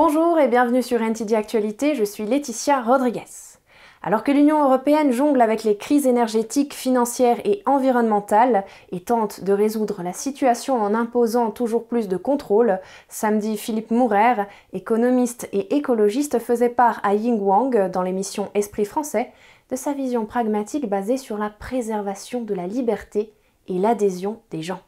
Bonjour et bienvenue sur NTD Actualité, je suis Laetitia Rodriguez. Alors que l'Union européenne jongle avec les crises énergétiques, financières et environnementales et tente de résoudre la situation en imposant toujours plus de contrôles, samedi Philippe Mourer, économiste et écologiste, faisait part à Ying Wang dans l'émission Esprit français de sa vision pragmatique basée sur la préservation de la liberté et l'adhésion des gens.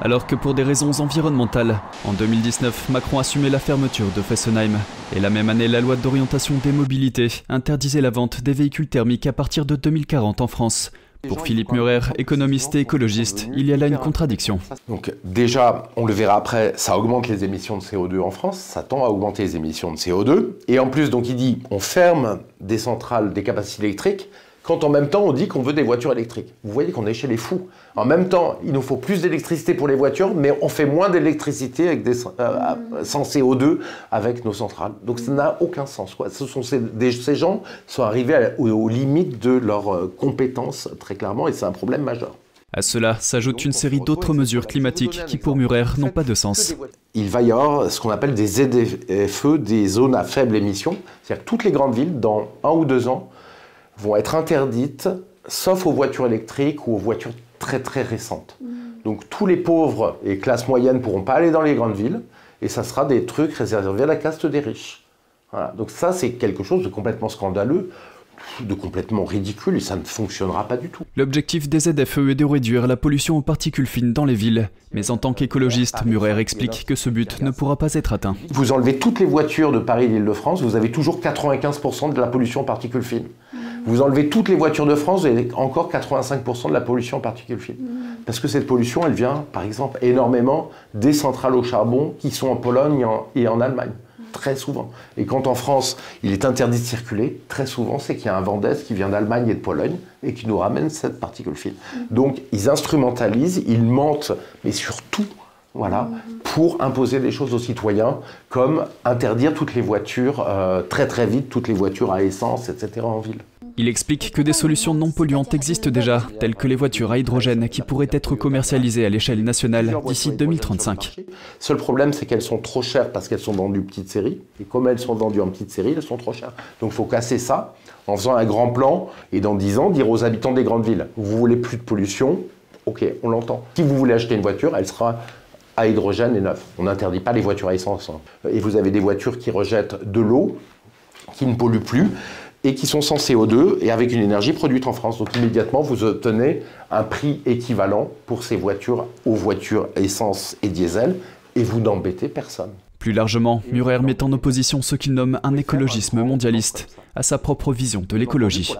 Alors que pour des raisons environnementales, en 2019, Macron assumait la fermeture de Fessenheim. Et la même année, la loi d'orientation des mobilités interdisait la vente des véhicules thermiques à partir de 2040 en France. Pour Philippe Murer, économiste et écologiste, il y a là une contradiction. Donc déjà, on le verra après, ça augmente les émissions de CO2 en France, ça tend à augmenter les émissions de CO2. Et en plus, donc il dit, on ferme des centrales, des capacités électriques, quand en même temps on dit qu'on veut des voitures électriques. Vous voyez qu'on est chez les fous. En même temps, il nous faut plus d'électricité pour les voitures, mais on fait moins d'électricité avec des, euh, sans CO2 avec nos centrales. Donc ça n'a aucun sens. Quoi. Ce sont ces, ces gens sont arrivés aux, limites de leurs euh, compétences très clairement, et c'est un problème majeur. À cela s'ajoute une série d'autres mesures climatiques qui, pour Murer, n'ont pas de sens. Il va y avoir ce qu'on appelle des ZFE, des zones à faible émission. C'est-à-dire que toutes les grandes villes, dans un ou deux ans, vont être interdites, sauf aux voitures électriques ou aux voitures très très récentes. Mm. Donc tous les pauvres et classes moyennes pourront pas aller dans les grandes villes, et ça sera des trucs réservés à la caste des riches. Voilà. Donc ça, c'est quelque chose de complètement scandaleux de complètement ridicule et ça ne fonctionnera pas du tout. L'objectif des ZFE est de réduire la pollution aux particules fines dans les villes. Mais en tant qu'écologiste, Murer explique que ce but ne pourra pas être atteint. Vous enlevez toutes les voitures de Paris et d'Île-de-France, vous avez toujours 95% de la pollution aux particules fines. Vous enlevez toutes les voitures de France, vous avez encore 85% de la pollution aux particules fines. Parce que cette pollution, elle vient, par exemple, énormément des centrales au charbon qui sont en Pologne et en Allemagne très souvent. Et quand en France, il est interdit de circuler, très souvent, c'est qu'il y a un Vendès qui vient d'Allemagne et de Pologne et qui nous ramène cette particule fine. Donc, ils instrumentalisent, ils mentent, mais surtout, voilà, pour imposer des choses aux citoyens, comme interdire toutes les voitures euh, très très vite, toutes les voitures à essence, etc. en ville. Il explique que des solutions non polluantes existent déjà, telles que les voitures à hydrogène qui pourraient être commercialisées à l'échelle nationale d'ici 2035. Seul problème, c'est qu'elles sont trop chères parce qu'elles sont vendues petites séries. Et comme elles sont vendues en petites séries, elles sont trop chères. Donc il faut casser ça en faisant un grand plan et dans 10 ans dire aux habitants des grandes villes, vous voulez plus de pollution? Ok, on l'entend. Si vous voulez acheter une voiture, elle sera à hydrogène et neuve. On n'interdit pas les voitures à essence. Hein. Et vous avez des voitures qui rejettent de l'eau, qui ne polluent plus et qui sont sans CO2 et avec une énergie produite en France. Donc immédiatement, vous obtenez un prix équivalent pour ces voitures aux voitures essence et diesel et vous n'embêtez personne. Plus largement, Murer met en opposition ce qu'il nomme un écologisme mondialiste à sa propre vision de l'écologie.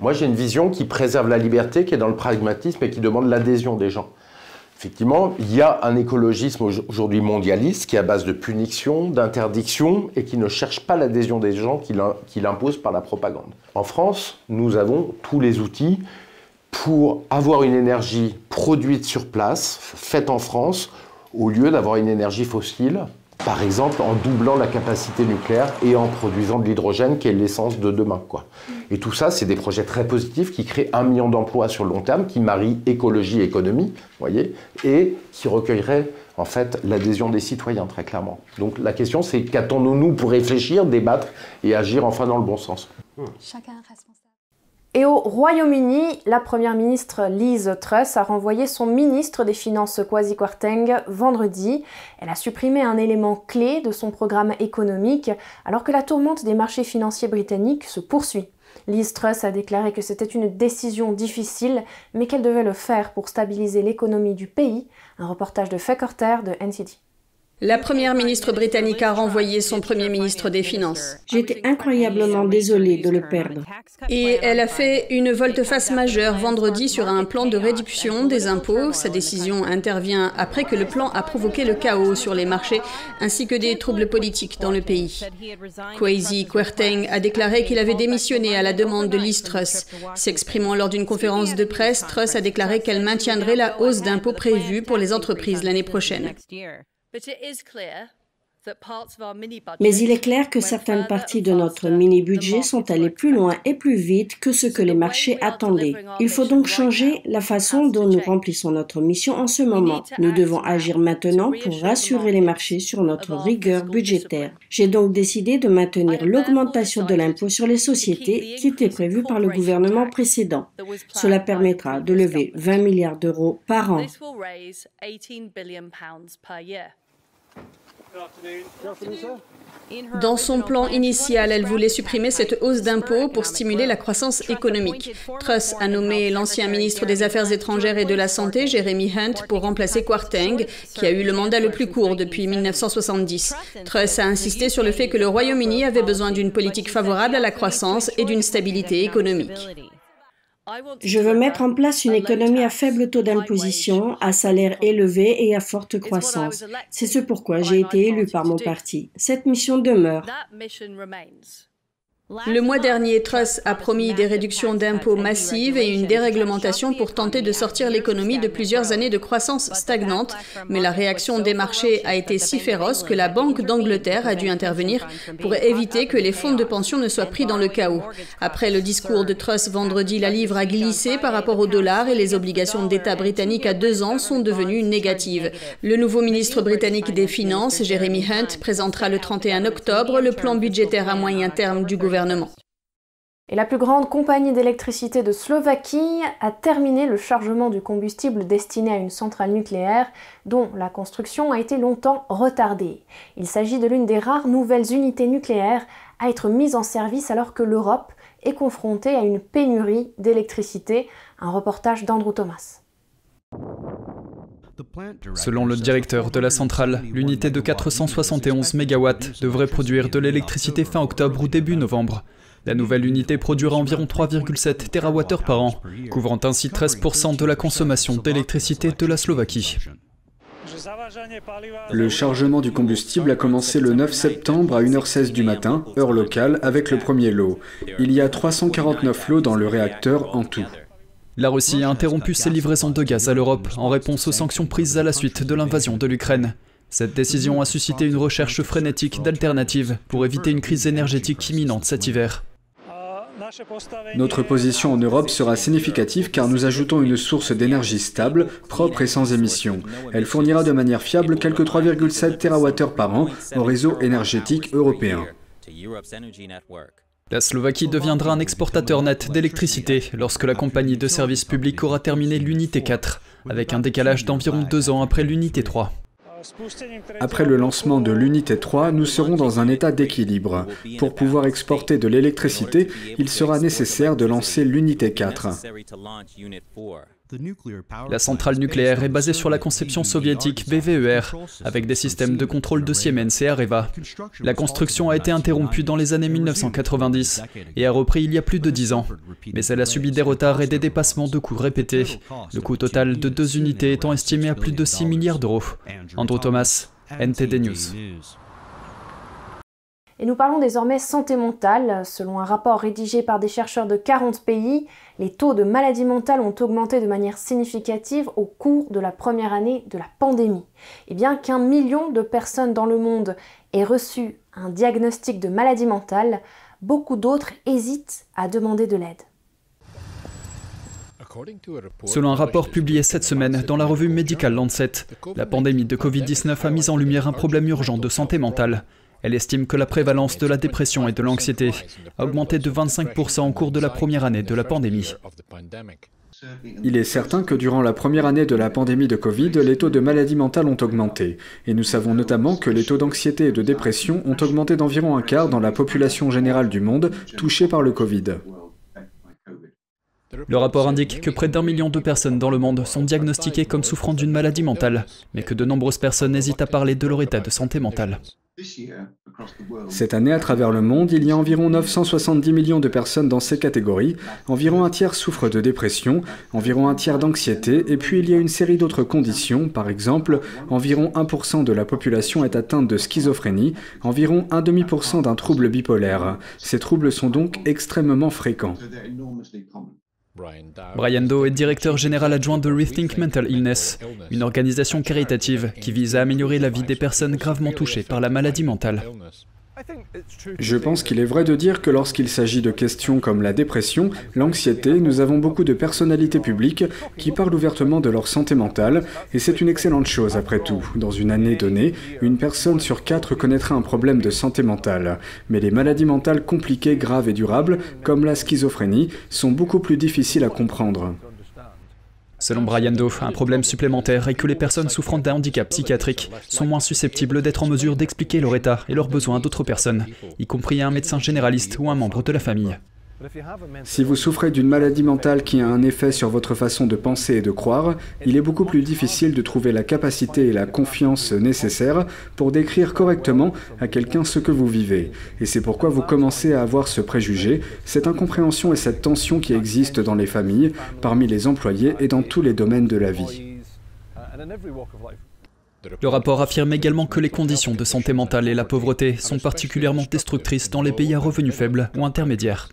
Moi j'ai une vision qui préserve la liberté, qui est dans le pragmatisme et qui demande l'adhésion des gens. Effectivement, il y a un écologisme aujourd'hui mondialiste qui est à base de punition, d'interdiction et qui ne cherche pas l'adhésion des gens qui l'impose par la propagande. En France, nous avons tous les outils pour avoir une énergie produite sur place, faite en France, au lieu d'avoir une énergie fossile par exemple en doublant la capacité nucléaire et en produisant de l'hydrogène qui est l'essence de demain. Quoi. Et tout ça, c'est des projets très positifs qui créent un million d'emplois sur le long terme, qui marient écologie et économie, voyez, et qui recueilleraient en fait l'adhésion des citoyens très clairement. Donc la question c'est qu'attendons-nous pour réfléchir, débattre et agir enfin dans le bon sens. Chacun responsable. Et au Royaume-Uni, la première ministre Liz Truss a renvoyé son ministre des Finances Kwasi Kwarteng vendredi. Elle a supprimé un élément clé de son programme économique alors que la tourmente des marchés financiers britanniques se poursuit. Liz Truss a déclaré que c'était une décision difficile, mais qu'elle devait le faire pour stabiliser l'économie du pays. Un reportage de Fekkorter de NCT. La première ministre britannique a renvoyé son premier ministre des Finances. J'étais incroyablement désolée de le perdre. Et elle a fait une volte-face majeure vendredi sur un plan de réduction des impôts. Sa décision intervient après que le plan a provoqué le chaos sur les marchés ainsi que des troubles politiques dans le pays. Kwasi Kwarteng a déclaré qu'il avait démissionné à la demande de Liz Truss. S'exprimant lors d'une conférence de presse, Truss a déclaré qu'elle maintiendrait la hausse d'impôts prévue pour les entreprises l'année prochaine. Mais il est clair que certaines parties de notre mini-budget sont allées plus loin et plus vite que ce que les marchés attendaient. Il faut donc changer la façon dont nous remplissons notre mission en ce moment. Nous devons agir maintenant pour rassurer les marchés sur notre rigueur budgétaire. J'ai donc décidé de maintenir l'augmentation de l'impôt sur les sociétés qui était prévue par le gouvernement précédent. Cela permettra de lever 20 milliards d'euros par an. Dans son plan initial, elle voulait supprimer cette hausse d'impôts pour stimuler la croissance économique. Truss a nommé l'ancien ministre des Affaires étrangères et de la Santé, Jeremy Hunt, pour remplacer Kwarteng, qui a eu le mandat le plus court depuis 1970. Truss a insisté sur le fait que le Royaume-Uni avait besoin d'une politique favorable à la croissance et d'une stabilité économique. Je veux mettre en place une économie à faible taux d'imposition, à salaire élevé et à forte croissance. C'est ce pourquoi j'ai été élu par mon parti. Cette mission demeure. Le mois dernier, Truss a promis des réductions d'impôts massives et une déréglementation pour tenter de sortir l'économie de plusieurs années de croissance stagnante, mais la réaction des marchés a été si féroce que la Banque d'Angleterre a dû intervenir pour éviter que les fonds de pension ne soient pris dans le chaos. Après le discours de Truss vendredi, la livre a glissé par rapport au dollar et les obligations d'État britanniques à deux ans sont devenues négatives. Le nouveau ministre britannique des Finances, Jeremy Hunt, présentera le 31 octobre le plan budgétaire à moyen terme du gouvernement et la plus grande compagnie d'électricité de Slovaquie a terminé le chargement du combustible destiné à une centrale nucléaire dont la construction a été longtemps retardée. Il s'agit de l'une des rares nouvelles unités nucléaires à être mise en service alors que l'Europe est confrontée à une pénurie d'électricité. Un reportage d'Andrew Thomas. Selon le directeur de la centrale, l'unité de 471 MW devrait produire de l'électricité fin octobre ou début novembre. La nouvelle unité produira environ 3,7 TWh par an, couvrant ainsi 13% de la consommation d'électricité de la Slovaquie. Le chargement du combustible a commencé le 9 septembre à 1h16 du matin, heure locale, avec le premier lot. Il y a 349 lots dans le réacteur en tout. La Russie a interrompu ses livraisons de gaz à l'Europe en réponse aux sanctions prises à la suite de l'invasion de l'Ukraine. Cette décision a suscité une recherche frénétique d'alternatives pour éviter une crise énergétique imminente cet hiver. Notre position en Europe sera significative car nous ajoutons une source d'énergie stable, propre et sans émissions. Elle fournira de manière fiable quelques 3,7 TWh par an au réseau énergétique européen. La Slovaquie deviendra un exportateur net d'électricité lorsque la compagnie de services publics aura terminé l'unité 4, avec un décalage d'environ deux ans après l'unité 3. Après le lancement de l'unité 3, nous serons dans un état d'équilibre. Pour pouvoir exporter de l'électricité, il sera nécessaire de lancer l'unité 4. La centrale nucléaire est basée sur la conception soviétique BVER, avec des systèmes de contrôle de Siemens et Areva. La construction a été interrompue dans les années 1990 et a repris il y a plus de 10 ans, mais elle a subi des retards et des dépassements de coûts répétés, le coût total de deux unités étant estimé à plus de 6 milliards d'euros. Andrew Thomas, NTD News. Et nous parlons désormais santé mentale. Selon un rapport rédigé par des chercheurs de 40 pays, les taux de maladies mentales ont augmenté de manière significative au cours de la première année de la pandémie. Et bien qu'un million de personnes dans le monde aient reçu un diagnostic de maladie mentale, beaucoup d'autres hésitent à demander de l'aide. Selon un rapport publié cette semaine dans la revue Medical Lancet, la pandémie de Covid-19 a mis en lumière un problème urgent de santé mentale. Elle estime que la prévalence de la dépression et de l'anxiété a augmenté de 25% au cours de la première année de la pandémie. Il est certain que durant la première année de la pandémie de Covid, les taux de maladies mentales ont augmenté. Et nous savons notamment que les taux d'anxiété et de dépression ont augmenté d'environ un quart dans la population générale du monde touchée par le Covid. Le rapport indique que près d'un million de personnes dans le monde sont diagnostiquées comme souffrant d'une maladie mentale, mais que de nombreuses personnes hésitent à parler de leur état de santé mentale. Cette année, à travers le monde, il y a environ 970 millions de personnes dans ces catégories. Environ un tiers souffrent de dépression, environ un tiers d'anxiété, et puis il y a une série d'autres conditions. Par exemple, environ 1% de la population est atteinte de schizophrénie, environ 1,5% d'un trouble bipolaire. Ces troubles sont donc extrêmement fréquents. Brian Doe est directeur général adjoint de Rethink Mental Illness, une organisation caritative qui vise à améliorer la vie des personnes gravement touchées par la maladie mentale. Je pense qu'il est vrai de dire que lorsqu'il s'agit de questions comme la dépression, l'anxiété, nous avons beaucoup de personnalités publiques qui parlent ouvertement de leur santé mentale, et c'est une excellente chose après tout. Dans une année donnée, une personne sur quatre connaîtra un problème de santé mentale. Mais les maladies mentales compliquées, graves et durables, comme la schizophrénie, sont beaucoup plus difficiles à comprendre. Selon Brian Doe, un problème supplémentaire est que les personnes souffrant d'un handicap psychiatrique sont moins susceptibles d'être en mesure d'expliquer leur état et leurs besoins d'autres personnes, y compris un médecin généraliste ou un membre de la famille. Si vous souffrez d'une maladie mentale qui a un effet sur votre façon de penser et de croire, il est beaucoup plus difficile de trouver la capacité et la confiance nécessaires pour décrire correctement à quelqu'un ce que vous vivez. Et c'est pourquoi vous commencez à avoir ce préjugé, cette incompréhension et cette tension qui existent dans les familles, parmi les employés et dans tous les domaines de la vie. Le rapport affirme également que les conditions de santé mentale et la pauvreté sont particulièrement destructrices dans les pays à revenus faibles ou intermédiaires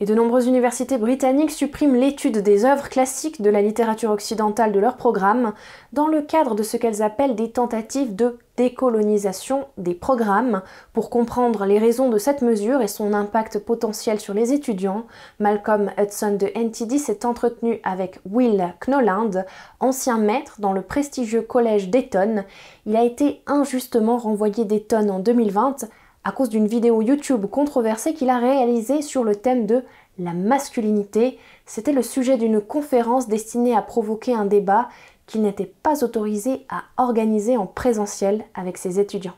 et de nombreuses universités britanniques suppriment l'étude des œuvres classiques de la littérature occidentale de leur programme dans le cadre de ce qu'elles appellent des tentatives de décolonisation des programmes. Pour comprendre les raisons de cette mesure et son impact potentiel sur les étudiants, Malcolm Hudson de NTD s'est entretenu avec Will Knowland, ancien maître dans le prestigieux collège d'Eton. Il a été injustement renvoyé d'Eton en 2020 à cause d'une vidéo YouTube controversée qu'il a réalisée sur le thème de la masculinité. C'était le sujet d'une conférence destinée à provoquer un débat qu'il n'était pas autorisé à organiser en présentiel avec ses étudiants.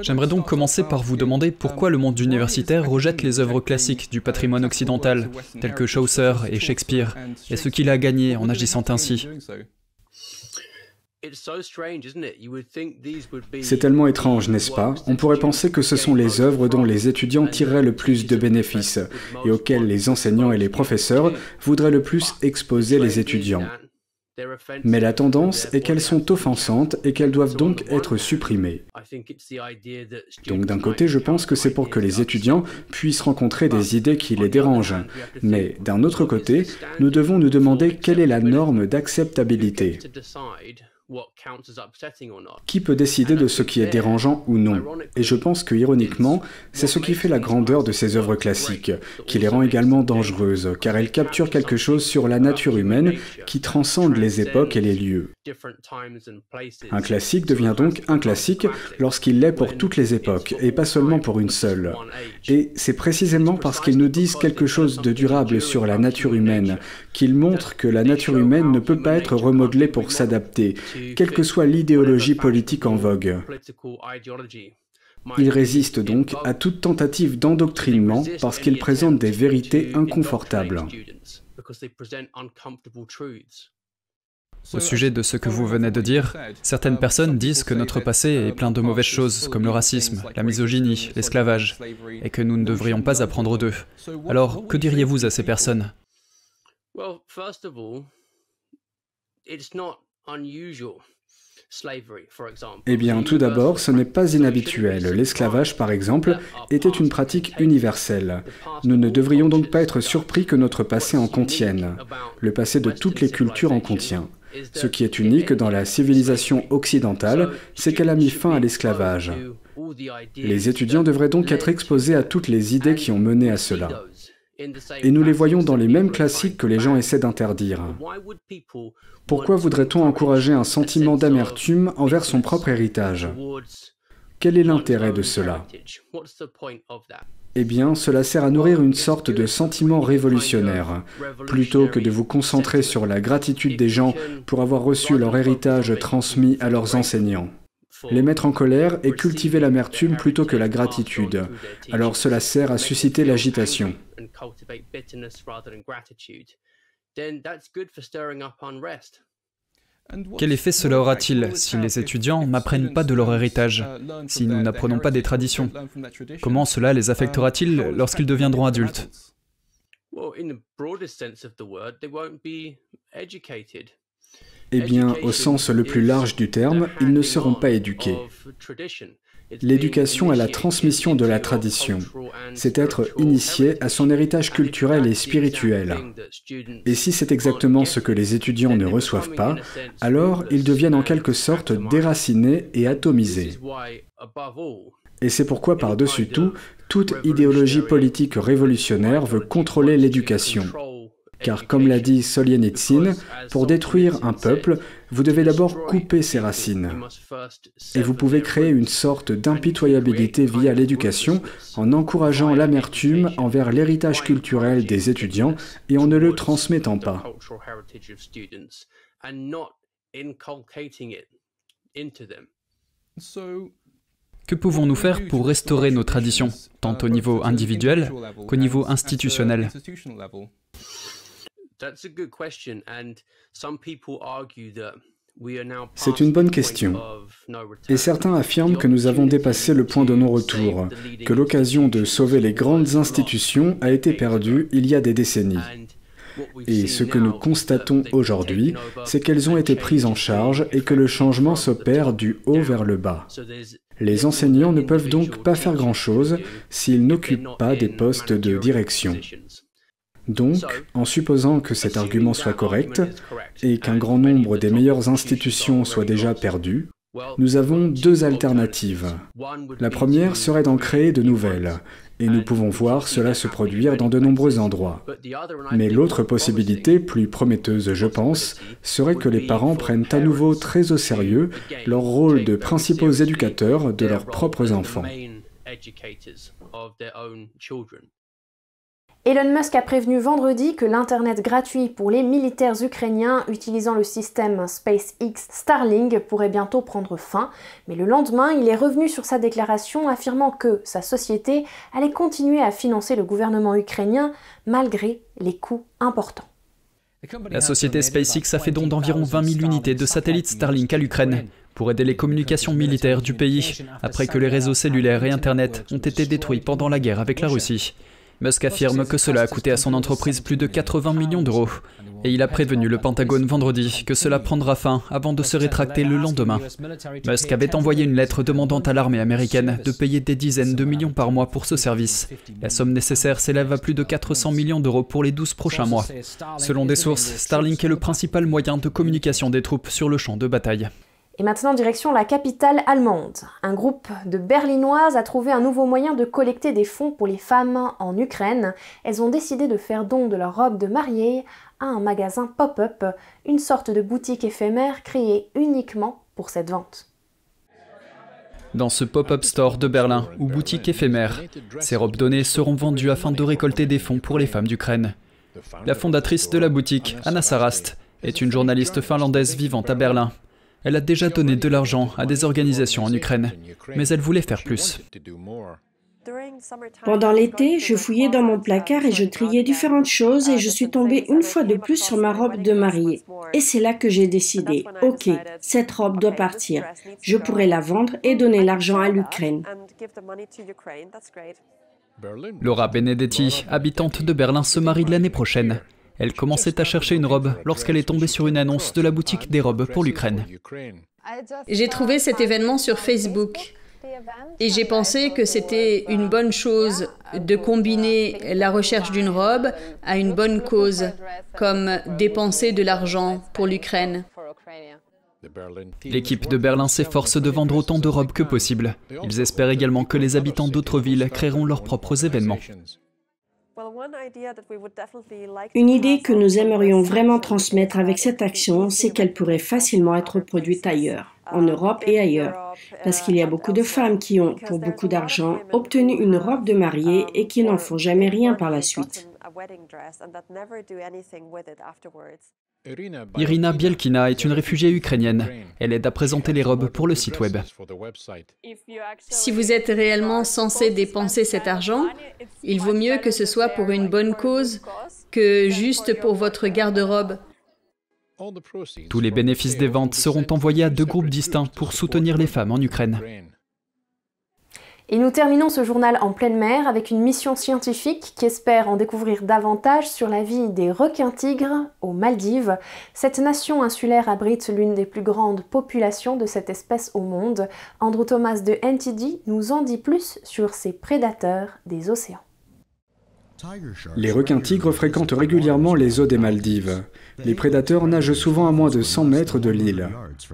J'aimerais donc commencer par vous demander pourquoi le monde universitaire rejette les œuvres classiques du patrimoine occidental, telles que Chaucer et Shakespeare, et ce qu'il a gagné en agissant ainsi? C'est tellement étrange, n'est-ce pas? On pourrait penser que ce sont les œuvres dont les étudiants tireraient le plus de bénéfices et auxquelles les enseignants et les professeurs voudraient le plus exposer les étudiants. Mais la tendance est qu'elles sont offensantes et qu'elles doivent donc être supprimées. Donc d'un côté, je pense que c'est pour que les étudiants puissent rencontrer des idées qui les dérangent. Mais d'un autre côté, nous devons nous demander quelle est la norme d'acceptabilité. Qui peut décider de ce qui est dérangeant ou non? Et je pense que, ironiquement, c'est ce qui fait la grandeur de ces œuvres classiques, qui les rend également dangereuses, car elles capturent quelque chose sur la nature humaine qui transcende les époques et les lieux. Un classique devient donc un classique lorsqu'il l'est pour toutes les époques, et pas seulement pour une seule. Et c'est précisément parce qu'ils nous disent quelque chose de durable sur la nature humaine, qu'ils montrent que la nature humaine ne peut pas être remodelée pour s'adapter, quelle que soit l'idéologie politique en vogue. Il résiste donc à toute tentative d'endoctrinement parce qu'il présente des vérités inconfortables. Au sujet de ce que vous venez de dire, certaines personnes disent que notre passé est plein de mauvaises choses comme le racisme, la misogynie, l'esclavage, et que nous ne devrions pas apprendre d'eux. Alors, que diriez-vous à ces personnes? Eh bien, tout d'abord, ce n'est pas inhabituel. L'esclavage, par exemple, était une pratique universelle. Nous ne devrions donc pas être surpris que notre passé en contienne. Le passé de toutes les cultures en contient. Ce qui est unique dans la civilisation occidentale, c'est qu'elle a mis fin à l'esclavage. Les étudiants devraient donc être exposés à toutes les idées qui ont mené à cela. Et nous les voyons dans les mêmes classiques que les gens essaient d'interdire. Pourquoi voudrait-on encourager un sentiment d'amertume envers son propre héritage? Quel est l'intérêt de cela? Eh bien, cela sert à nourrir une sorte de sentiment révolutionnaire. Plutôt que de vous concentrer sur la gratitude des gens pour avoir reçu leur héritage transmis à leurs enseignants. Les mettre en colère et cultiver l'amertume plutôt que la gratitude. Alors cela sert à susciter l'agitation. Quel effet cela aura-t-il si les étudiants n'apprennent pas de leur héritage, si nous n'apprenons pas des traditions? Comment cela les affectera-t-il lorsqu'ils deviendront adultes? Eh bien, au sens le plus large du terme, ils ne seront pas éduqués. L'éducation est la transmission de la tradition. C'est être initié à son héritage culturel et spirituel. Et si c'est exactement ce que les étudiants ne reçoivent pas, alors ils deviennent en quelque sorte déracinés et atomisés. Et c'est pourquoi, par-dessus tout, toute idéologie politique révolutionnaire veut contrôler l'éducation. Car comme l'a dit Solzhenitsyn, pour détruire un peuple, vous devez d'abord couper ses racines. Et vous pouvez créer une sorte d'impitoyabilité via l'éducation en encourageant l'amertume envers l'héritage culturel des étudiants et en ne le transmettant pas. Que pouvons-nous faire pour restaurer nos traditions, tant au niveau individuel qu'au niveau institutionnel? C'est une bonne question. Et certains affirment que nous avons dépassé le point de non-retour, que l'occasion de sauver les grandes institutions a été perdue il y a des décennies. Et ce que nous constatons aujourd'hui, c'est qu'elles ont été prises en charge et que le changement s'opère du haut vers le bas. Les enseignants ne peuvent donc pas faire grand-chose s'ils n'occupent pas des postes de direction. Donc, en supposant que cet argument soit correct et qu'un grand nombre des meilleures institutions soient déjà perdues, nous avons deux alternatives. La première serait d'en créer de nouvelles, et nous pouvons voir cela se produire dans de nombreux endroits. Mais l'autre possibilité, plus prometteuse je pense, serait que les parents prennent à nouveau très au sérieux leur rôle de principaux éducateurs de leurs propres enfants. Elon Musk a prévenu vendredi que l'Internet gratuit pour les militaires ukrainiens utilisant le système SpaceX Starlink pourrait bientôt prendre fin, mais le lendemain, il est revenu sur sa déclaration affirmant que sa société allait continuer à financer le gouvernement ukrainien malgré les coûts importants. La société SpaceX a fait don d'environ 20 000 unités de satellites Starlink à l'Ukraine pour aider les communications militaires du pays après que les réseaux cellulaires et Internet ont été détruits pendant la guerre avec la Russie. Musk affirme que cela a coûté à son entreprise plus de 80 millions d'euros. Et il a prévenu le Pentagone vendredi que cela prendra fin avant de se rétracter le lendemain. Musk avait envoyé une lettre demandant à l'armée américaine de payer des dizaines de millions par mois pour ce service. La somme nécessaire s'élève à plus de 400 millions d'euros pour les 12 prochains mois. Selon des sources, Starlink est le principal moyen de communication des troupes sur le champ de bataille. Et maintenant, direction la capitale allemande. Un groupe de berlinoises a trouvé un nouveau moyen de collecter des fonds pour les femmes en Ukraine. Elles ont décidé de faire don de leur robe de mariée à un magasin pop-up, une sorte de boutique éphémère créée uniquement pour cette vente. Dans ce pop-up store de Berlin, ou boutique éphémère, ces robes données seront vendues afin de récolter des fonds pour les femmes d'Ukraine. La fondatrice de la boutique, Anna Sarast, est une journaliste finlandaise vivant à Berlin. Elle a déjà donné de l'argent à des organisations en Ukraine, mais elle voulait faire plus. Pendant l'été, je fouillais dans mon placard et je triais différentes choses et je suis tombée une fois de plus sur ma robe de mariée. Et c'est là que j'ai décidé, ok, cette robe doit partir. Je pourrais la vendre et donner l'argent à l'Ukraine. Laura Benedetti, habitante de Berlin, se marie l'année prochaine. Elle commençait à chercher une robe lorsqu'elle est tombée sur une annonce de la boutique des robes pour l'Ukraine. J'ai trouvé cet événement sur Facebook et j'ai pensé que c'était une bonne chose de combiner la recherche d'une robe à une bonne cause, comme dépenser de l'argent pour l'Ukraine. L'équipe de Berlin s'efforce de vendre autant de robes que possible. Ils espèrent également que les habitants d'autres villes créeront leurs propres événements. Une idée que nous aimerions vraiment transmettre avec cette action, c'est qu'elle pourrait facilement être reproduite ailleurs, en Europe et ailleurs, parce qu'il y a beaucoup de femmes qui ont, pour beaucoup d'argent, obtenu une robe de mariée et qui n'en font jamais rien par la suite. Irina Bielkina est une réfugiée ukrainienne. Elle aide à présenter les robes pour le site web. Si vous êtes réellement censé dépenser cet argent, il vaut mieux que ce soit pour une bonne cause que juste pour votre garde-robe. Tous les bénéfices des ventes seront envoyés à deux groupes distincts pour soutenir les femmes en Ukraine. Et nous terminons ce journal en pleine mer avec une mission scientifique qui espère en découvrir davantage sur la vie des requins-tigres aux Maldives. Cette nation insulaire abrite l'une des plus grandes populations de cette espèce au monde. Andrew Thomas de NTD nous en dit plus sur ces prédateurs des océans. Les requins-tigres fréquentent régulièrement les eaux des Maldives. Les prédateurs nagent souvent à moins de 100 mètres de l'île.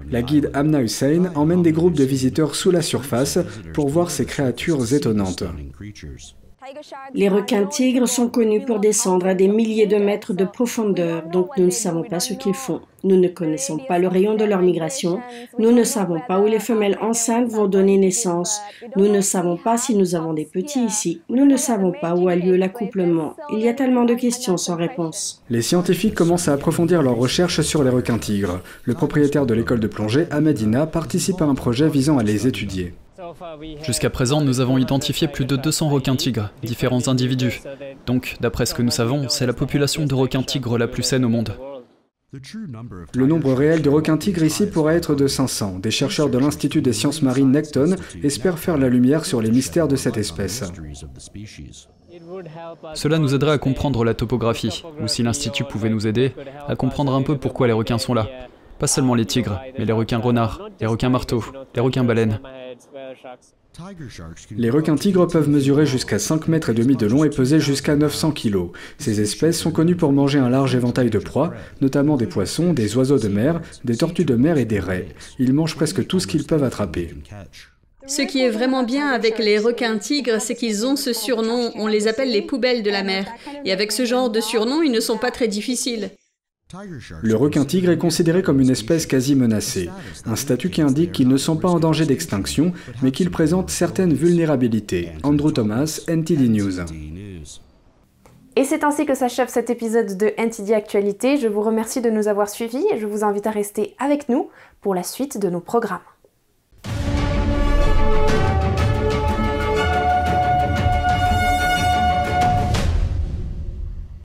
La guide Amna Hussein emmène des groupes de visiteurs sous la surface pour voir ces créatures étonnantes. Les requins-tigres sont connus pour descendre à des milliers de mètres de profondeur, donc nous ne savons pas ce qu'ils font. Nous ne connaissons pas le rayon de leur migration. Nous ne savons pas où les femelles enceintes vont donner naissance. Nous ne savons pas si nous avons des petits ici. Nous ne savons pas où a lieu l'accouplement. Il y a tellement de questions sans réponse. Les scientifiques commencent à approfondir leurs recherches sur les requins-tigres. Le propriétaire de l'école de plongée, Ahmedina, participe à un projet visant à les étudier. Jusqu'à présent, nous avons identifié plus de 200 requins-tigres, différents individus. Donc, d'après ce que nous savons, c'est la population de requins-tigres la plus saine au monde. Le nombre réel de requins-tigres ici pourrait être de 500. Des chercheurs de l'Institut des sciences marines Necton espèrent faire la lumière sur les mystères de cette espèce. Cela nous aiderait à comprendre la topographie, ou si l'Institut pouvait nous aider, à comprendre un peu pourquoi les requins sont là. Pas seulement les tigres, mais les requins renards, les requins marteaux, les requins baleines. Les requins-tigres peuvent mesurer jusqu'à 5 mètres et demi de long et peser jusqu'à 900 kg. Ces espèces sont connues pour manger un large éventail de proies, notamment des poissons, des oiseaux de mer, des tortues de mer et des raies. Ils mangent presque tout ce qu'ils peuvent attraper. Ce qui est vraiment bien avec les requins-tigres, c'est qu'ils ont ce surnom, on les appelle les poubelles de la mer. Et avec ce genre de surnom, ils ne sont pas très difficiles. Le requin-tigre est considéré comme une espèce quasi menacée, un statut qui indique qu'ils ne sont pas en danger d'extinction, mais qu'ils présentent certaines vulnérabilités. Andrew Thomas, NTD News. Et c'est ainsi que s'achève cet épisode de NTD Actualité. Je vous remercie de nous avoir suivis et je vous invite à rester avec nous pour la suite de nos programmes.